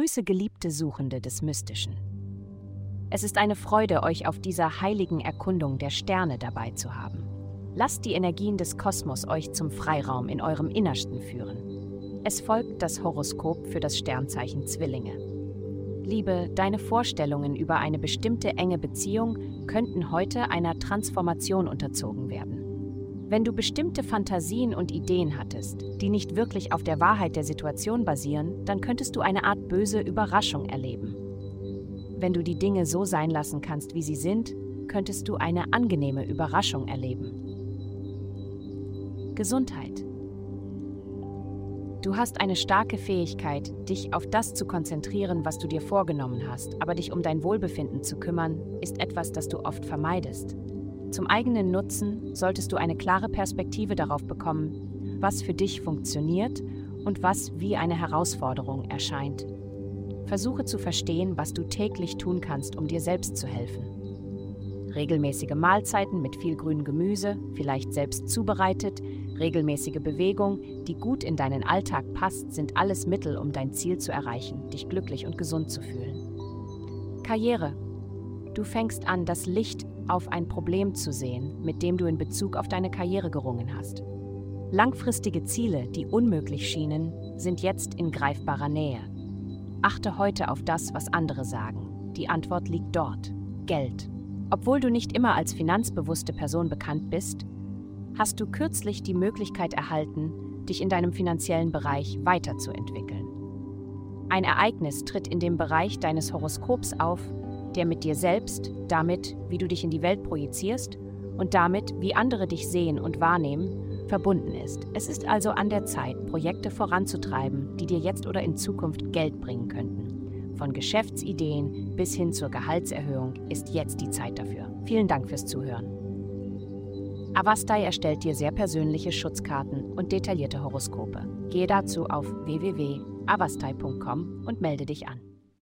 Grüße geliebte Suchende des Mystischen. Es ist eine Freude, euch auf dieser heiligen Erkundung der Sterne dabei zu haben. Lasst die Energien des Kosmos euch zum Freiraum in eurem Innersten führen. Es folgt das Horoskop für das Sternzeichen Zwillinge. Liebe, deine Vorstellungen über eine bestimmte enge Beziehung könnten heute einer Transformation unterzogen werden. Wenn du bestimmte Fantasien und Ideen hattest, die nicht wirklich auf der Wahrheit der Situation basieren, dann könntest du eine Art böse Überraschung erleben. Wenn du die Dinge so sein lassen kannst, wie sie sind, könntest du eine angenehme Überraschung erleben. Gesundheit. Du hast eine starke Fähigkeit, dich auf das zu konzentrieren, was du dir vorgenommen hast, aber dich um dein Wohlbefinden zu kümmern, ist etwas, das du oft vermeidest. Zum eigenen Nutzen solltest du eine klare Perspektive darauf bekommen, was für dich funktioniert und was wie eine Herausforderung erscheint. Versuche zu verstehen, was du täglich tun kannst, um dir selbst zu helfen. Regelmäßige Mahlzeiten mit viel grünem Gemüse, vielleicht selbst zubereitet, regelmäßige Bewegung, die gut in deinen Alltag passt, sind alles Mittel, um dein Ziel zu erreichen, dich glücklich und gesund zu fühlen. Karriere. Du fängst an, das Licht auf ein Problem zu sehen, mit dem du in Bezug auf deine Karriere gerungen hast. Langfristige Ziele, die unmöglich schienen, sind jetzt in greifbarer Nähe. Achte heute auf das, was andere sagen. Die Antwort liegt dort. Geld. Obwohl du nicht immer als finanzbewusste Person bekannt bist, hast du kürzlich die Möglichkeit erhalten, dich in deinem finanziellen Bereich weiterzuentwickeln. Ein Ereignis tritt in dem Bereich deines Horoskops auf, der mit dir selbst, damit, wie du dich in die Welt projizierst und damit, wie andere dich sehen und wahrnehmen, verbunden ist. Es ist also an der Zeit, Projekte voranzutreiben, die dir jetzt oder in Zukunft Geld bringen könnten. Von Geschäftsideen bis hin zur Gehaltserhöhung ist jetzt die Zeit dafür. Vielen Dank fürs Zuhören. Avastai erstellt dir sehr persönliche Schutzkarten und detaillierte Horoskope. Gehe dazu auf www.avastai.com und melde dich an.